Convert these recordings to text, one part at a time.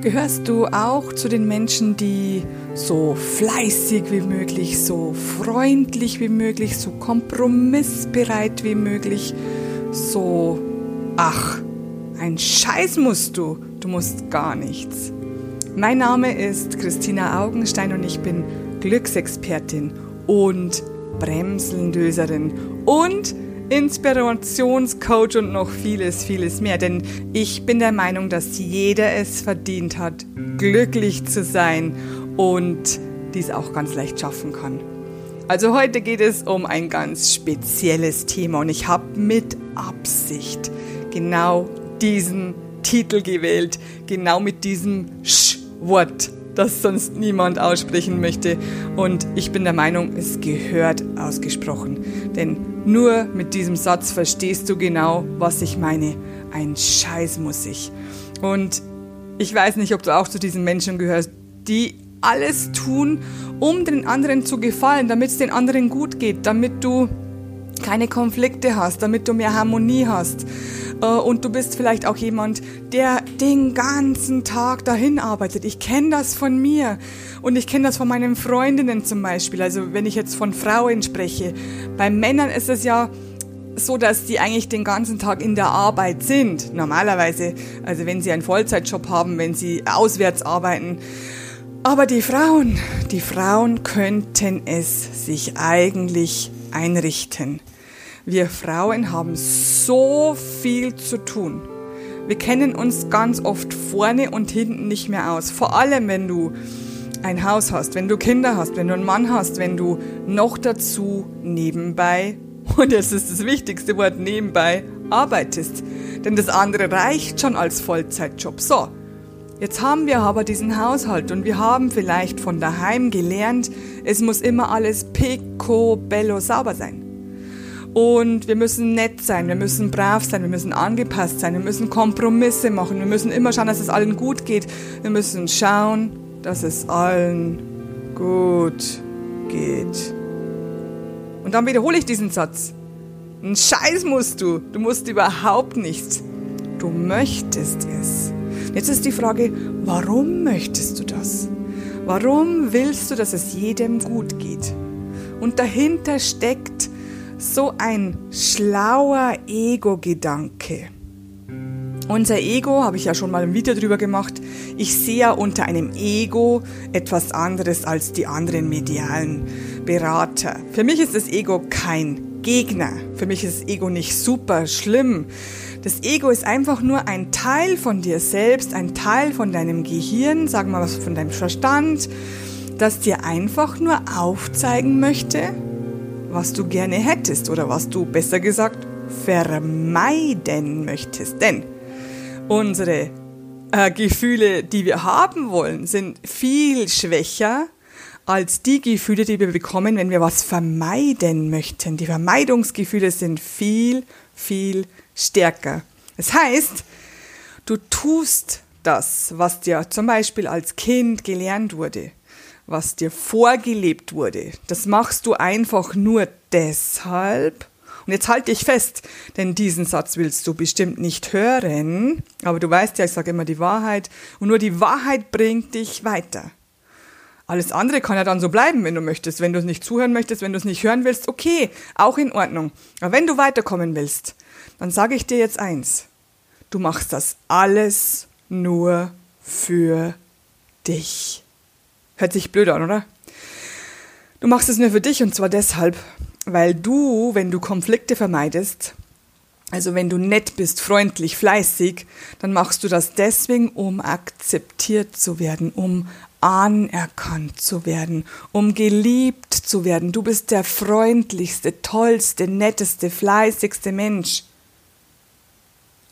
Gehörst du auch zu den Menschen, die so fleißig wie möglich, so freundlich wie möglich, so kompromissbereit wie möglich, so, ach, ein Scheiß musst du, du musst gar nichts. Mein Name ist Christina Augenstein und ich bin Glücksexpertin und Bremsendöserin und Inspirationscoach und noch vieles, vieles mehr. Denn ich bin der Meinung, dass jeder es verdient hat, glücklich zu sein und dies auch ganz leicht schaffen kann. Also heute geht es um ein ganz spezielles Thema und ich habe mit Absicht genau diesen Titel gewählt, genau mit diesem Sch-Wort das sonst niemand aussprechen möchte. Und ich bin der Meinung, es gehört ausgesprochen. Denn nur mit diesem Satz verstehst du genau, was ich meine. Ein Scheiß muss ich. Und ich weiß nicht, ob du auch zu diesen Menschen gehörst, die alles tun, um den anderen zu gefallen, damit es den anderen gut geht, damit du keine Konflikte hast, damit du mehr Harmonie hast. Äh, und du bist vielleicht auch jemand, der den ganzen Tag dahin arbeitet. Ich kenne das von mir und ich kenne das von meinen Freundinnen zum Beispiel. Also wenn ich jetzt von Frauen spreche. Bei Männern ist es ja so, dass die eigentlich den ganzen Tag in der Arbeit sind. Normalerweise, also wenn sie einen Vollzeitjob haben, wenn sie auswärts arbeiten. Aber die Frauen, die Frauen könnten es sich eigentlich einrichten. Wir Frauen haben so viel zu tun. Wir kennen uns ganz oft vorne und hinten nicht mehr aus. Vor allem, wenn du ein Haus hast, wenn du Kinder hast, wenn du einen Mann hast, wenn du noch dazu nebenbei, und das ist das wichtigste Wort nebenbei, arbeitest. Denn das andere reicht schon als Vollzeitjob. So, jetzt haben wir aber diesen Haushalt und wir haben vielleicht von daheim gelernt, es muss immer alles picobello sauber sein. Und wir müssen nett sein, wir müssen brav sein, wir müssen angepasst sein, wir müssen Kompromisse machen, wir müssen immer schauen, dass es allen gut geht. Wir müssen schauen, dass es allen gut geht. Und dann wiederhole ich diesen Satz. Ein Scheiß musst du. Du musst überhaupt nichts. Du möchtest es. Jetzt ist die Frage, warum möchtest du das? Warum willst du, dass es jedem gut geht? Und dahinter steckt so ein schlauer Ego-Gedanke. Unser Ego, habe ich ja schon mal ein Video drüber gemacht, ich sehe ja unter einem Ego etwas anderes als die anderen medialen Berater. Für mich ist das Ego kein Gegner. Für mich ist das Ego nicht super schlimm. Das Ego ist einfach nur ein Teil von dir selbst, ein Teil von deinem Gehirn, sagen wir mal was von deinem Verstand, das dir einfach nur aufzeigen möchte, was du gerne hättest oder was du besser gesagt vermeiden möchtest. Denn unsere äh, Gefühle, die wir haben wollen, sind viel schwächer als die Gefühle, die wir bekommen, wenn wir was vermeiden möchten. Die Vermeidungsgefühle sind viel, viel stärker. Das heißt, du tust das, was dir zum Beispiel als Kind gelernt wurde was dir vorgelebt wurde. Das machst du einfach nur deshalb. Und jetzt halte ich fest, denn diesen Satz willst du bestimmt nicht hören. Aber du weißt ja, ich sage immer die Wahrheit. Und nur die Wahrheit bringt dich weiter. Alles andere kann ja dann so bleiben, wenn du möchtest. Wenn du es nicht zuhören möchtest, wenn du es nicht hören willst, okay, auch in Ordnung. Aber wenn du weiterkommen willst, dann sage ich dir jetzt eins. Du machst das alles nur für dich. Hört sich blöd an, oder? Du machst es nur für dich und zwar deshalb, weil du, wenn du Konflikte vermeidest, also wenn du nett bist, freundlich, fleißig, dann machst du das deswegen, um akzeptiert zu werden, um anerkannt zu werden, um geliebt zu werden. Du bist der freundlichste, tollste, netteste, fleißigste Mensch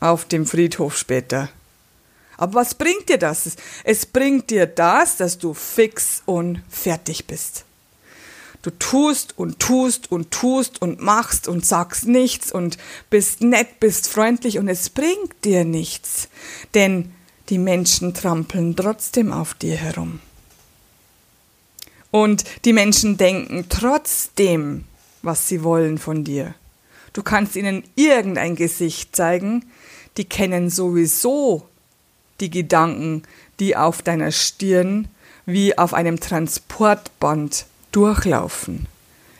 auf dem Friedhof später. Aber was bringt dir das? Es bringt dir das, dass du fix und fertig bist. Du tust und tust und tust und machst und sagst nichts und bist nett, bist freundlich und es bringt dir nichts. Denn die Menschen trampeln trotzdem auf dir herum. Und die Menschen denken trotzdem, was sie wollen von dir. Du kannst ihnen irgendein Gesicht zeigen, die kennen sowieso die Gedanken, die auf deiner Stirn wie auf einem Transportband durchlaufen.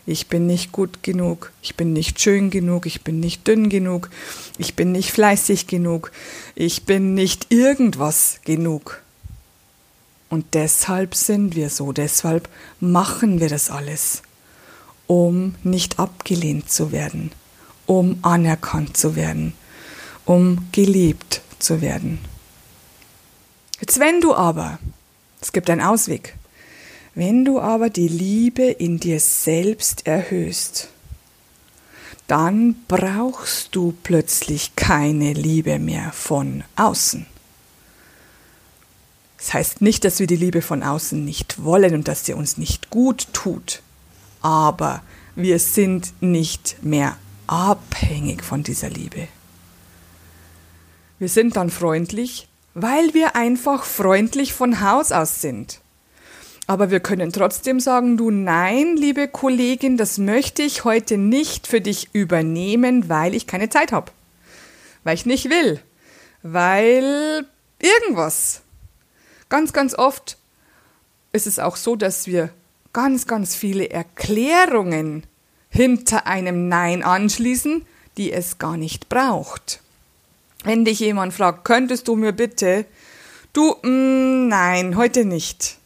Ich bin nicht gut genug, ich bin nicht schön genug, ich bin nicht dünn genug, ich bin nicht fleißig genug, ich bin nicht irgendwas genug. Und deshalb sind wir so, deshalb machen wir das alles, um nicht abgelehnt zu werden, um anerkannt zu werden, um geliebt zu werden. Jetzt wenn du aber, es gibt einen Ausweg, wenn du aber die Liebe in dir selbst erhöhst, dann brauchst du plötzlich keine Liebe mehr von außen. Das heißt nicht, dass wir die Liebe von außen nicht wollen und dass sie uns nicht gut tut, aber wir sind nicht mehr abhängig von dieser Liebe. Wir sind dann freundlich, weil wir einfach freundlich von Haus aus sind. Aber wir können trotzdem sagen, du nein, liebe Kollegin, das möchte ich heute nicht für dich übernehmen, weil ich keine Zeit habe. Weil ich nicht will. Weil irgendwas. Ganz, ganz oft ist es auch so, dass wir ganz, ganz viele Erklärungen hinter einem Nein anschließen, die es gar nicht braucht. Wenn dich jemand fragt, könntest du mir bitte, du, mh, mm, nein, heute nicht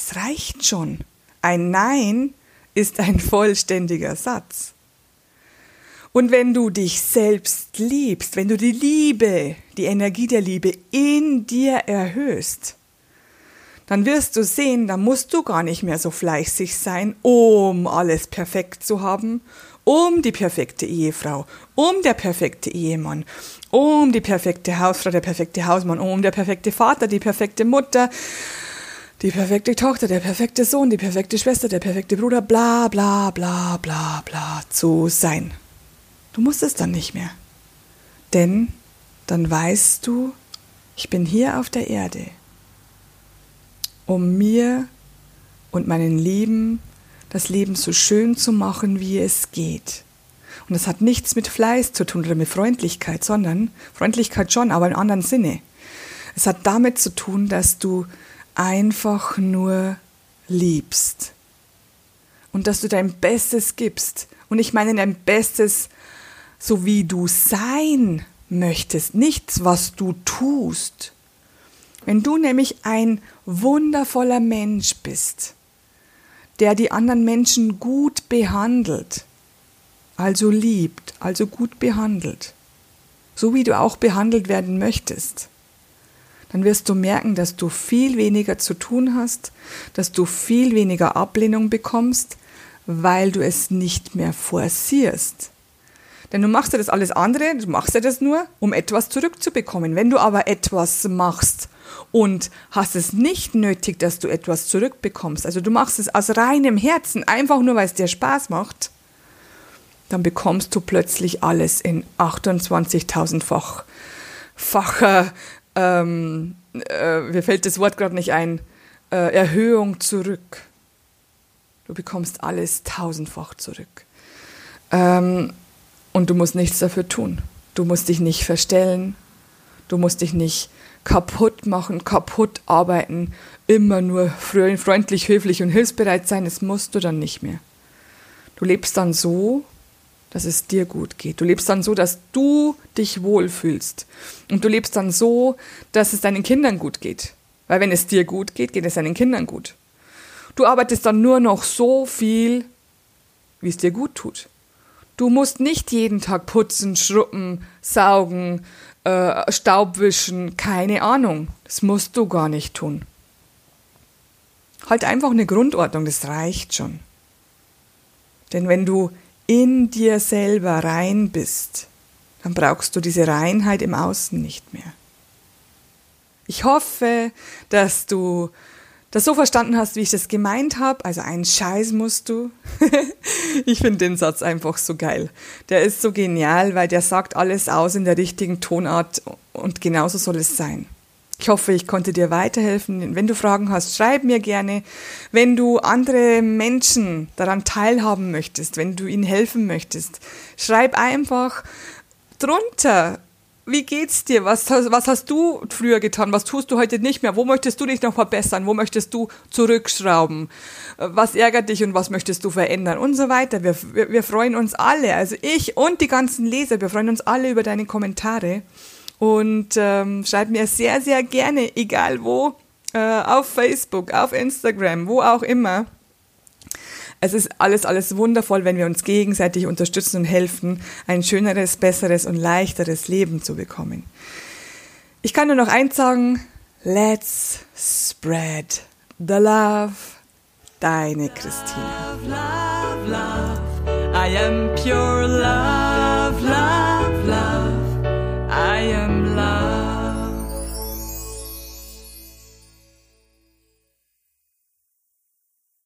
es reicht schon. Ein Nein ist ein vollständiger Satz. Und wenn du dich selbst liebst, wenn du die Liebe, die Energie der Liebe in dir erhöhst, dann wirst du sehen, da musst du gar nicht mehr so fleißig sein, um alles perfekt zu haben, um die perfekte Ehefrau, um der perfekte Ehemann, um die perfekte Hausfrau, der perfekte Hausmann, um der perfekte Vater, die perfekte Mutter, die perfekte Tochter, der perfekte Sohn, die perfekte Schwester, der perfekte Bruder, bla bla bla bla bla zu sein. Du musst es dann nicht mehr. Denn dann weißt du, ich bin hier auf der Erde, um mir und meinen Lieben das Leben so schön zu machen, wie es geht. Und das hat nichts mit Fleiß zu tun oder mit Freundlichkeit, sondern Freundlichkeit schon, aber im anderen Sinne. Es hat damit zu tun, dass du einfach nur liebst. Und dass du dein Bestes gibst. Und ich meine dein Bestes, so wie du sein möchtest, nichts, was du tust. Wenn du nämlich ein wundervoller Mensch bist, der die anderen Menschen gut behandelt, also liebt, also gut behandelt, so wie du auch behandelt werden möchtest, dann wirst du merken, dass du viel weniger zu tun hast, dass du viel weniger Ablehnung bekommst, weil du es nicht mehr forcierst. Denn du machst ja das alles andere, du machst ja das nur, um etwas zurückzubekommen. Wenn du aber etwas machst und hast es nicht nötig, dass du etwas zurückbekommst, also du machst es aus reinem Herzen, einfach nur, weil es dir Spaß macht, dann bekommst du plötzlich alles in 28.000-fach facher ähm, äh, mir fällt das Wort gerade nicht ein, äh, Erhöhung zurück. Du bekommst alles tausendfach zurück. Ähm, und du musst nichts dafür tun. Du musst dich nicht verstellen. Du musst dich nicht kaputt machen, kaputt arbeiten, immer nur freundlich, höflich und hilfsbereit sein. Das musst du dann nicht mehr. Du lebst dann so, dass es dir gut geht. Du lebst dann so, dass du dich wohlfühlst. Und du lebst dann so, dass es deinen Kindern gut geht. Weil wenn es dir gut geht, geht es deinen Kindern gut. Du arbeitest dann nur noch so viel, wie es dir gut tut. Du musst nicht jeden Tag putzen, schruppen, saugen, äh, Staub wischen, keine Ahnung. Das musst du gar nicht tun. Halt einfach eine Grundordnung, das reicht schon. Denn wenn du in dir selber rein bist, dann brauchst du diese Reinheit im Außen nicht mehr. Ich hoffe, dass du das so verstanden hast, wie ich das gemeint habe. Also einen Scheiß musst du. ich finde den Satz einfach so geil. Der ist so genial, weil der sagt alles aus in der richtigen Tonart und genauso soll es sein. Ich hoffe, ich konnte dir weiterhelfen. Wenn du Fragen hast, schreib mir gerne. Wenn du andere Menschen daran teilhaben möchtest, wenn du ihnen helfen möchtest, schreib einfach drunter, wie geht's dir? Was, was hast du früher getan? Was tust du heute nicht mehr? Wo möchtest du dich noch verbessern? Wo möchtest du zurückschrauben? Was ärgert dich und was möchtest du verändern? Und so weiter. Wir, wir, wir freuen uns alle, also ich und die ganzen Leser, wir freuen uns alle über deine Kommentare. Und ähm, schreib mir sehr, sehr gerne, egal wo, äh, auf Facebook, auf Instagram, wo auch immer es ist alles, alles wundervoll, wenn wir uns gegenseitig unterstützen und helfen, ein schöneres, besseres und leichteres Leben zu bekommen. Ich kann nur noch eins sagen, let's spread the love. Deine Christine. Love, love, love. I am pure love.